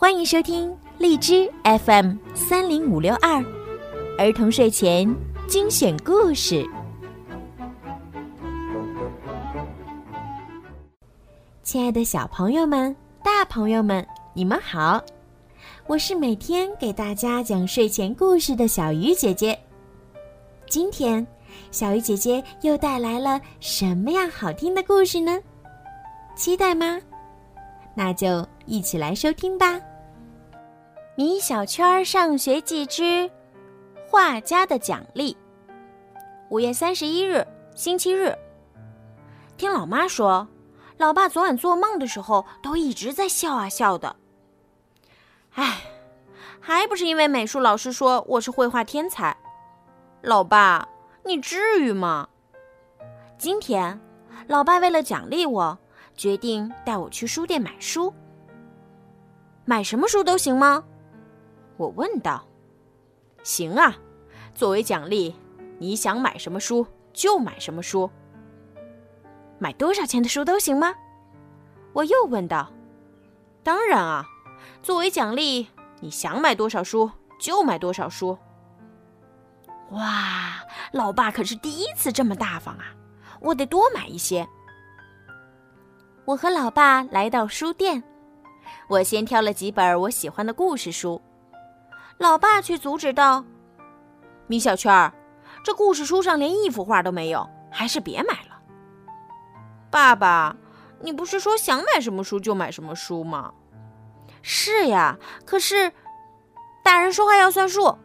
欢迎收听荔枝 FM 三零五六二儿童睡前精选故事。亲爱的小朋友们、大朋友们，你们好！我是每天给大家讲睡前故事的小鱼姐姐。今天，小鱼姐姐又带来了什么样好听的故事呢？期待吗？那就一起来收听吧。米小圈上学记之画家的奖励。五月三十一日，星期日。听老妈说，老爸昨晚做梦的时候都一直在笑啊笑的。唉，还不是因为美术老师说我是绘画天才。老爸，你至于吗？今天，老爸为了奖励我，决定带我去书店买书。买什么书都行吗？我问道。行啊，作为奖励，你想买什么书就买什么书。买多少钱的书都行吗？我又问道。当然啊。作为奖励，你想买多少书就买多少书。哇，老爸可是第一次这么大方啊！我得多买一些。我和老爸来到书店，我先挑了几本我喜欢的故事书，老爸却阻止道：“米小圈儿，这故事书上连一幅画都没有，还是别买了。”爸爸，你不是说想买什么书就买什么书吗？是呀，可是，大人说话要算数。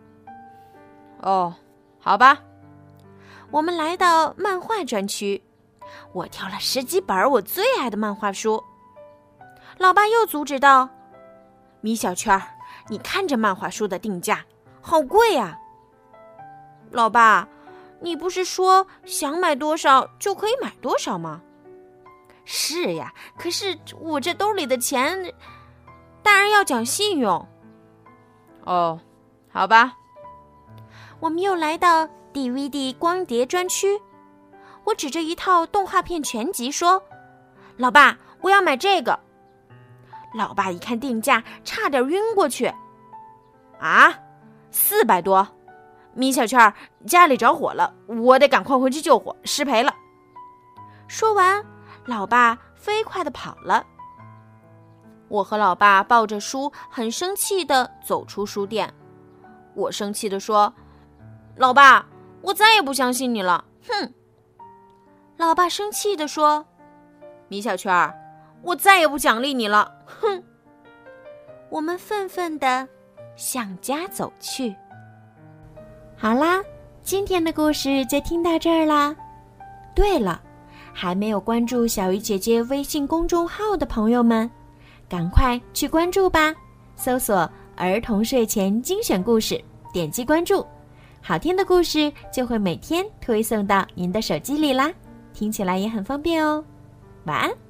哦，好吧。我们来到漫画专区，我挑了十几本我最爱的漫画书。老爸又阻止道：“米小圈，你看这漫画书的定价好贵呀。”老爸，你不是说想买多少就可以买多少吗？是呀，可是我这兜里的钱。大人要讲信用。哦，好吧。我们又来到 DVD 光碟专区，我指着一套动画片全集说：“老爸，我要买这个。”老爸一看定价，差点晕过去。啊，四百多！米小圈家里着火了，我得赶快回去救火，失陪了。说完，老爸飞快的跑了。我和老爸抱着书，很生气的走出书店。我生气的说：“老爸，我再也不相信你了。”哼。老爸生气的说：“米小圈儿，我再也不奖励你了。”哼。我们愤愤的向家走去。好啦，今天的故事就听到这儿啦。对了，还没有关注小鱼姐姐微信公众号的朋友们。赶快去关注吧！搜索“儿童睡前精选故事”，点击关注，好听的故事就会每天推送到您的手机里啦，听起来也很方便哦。晚安。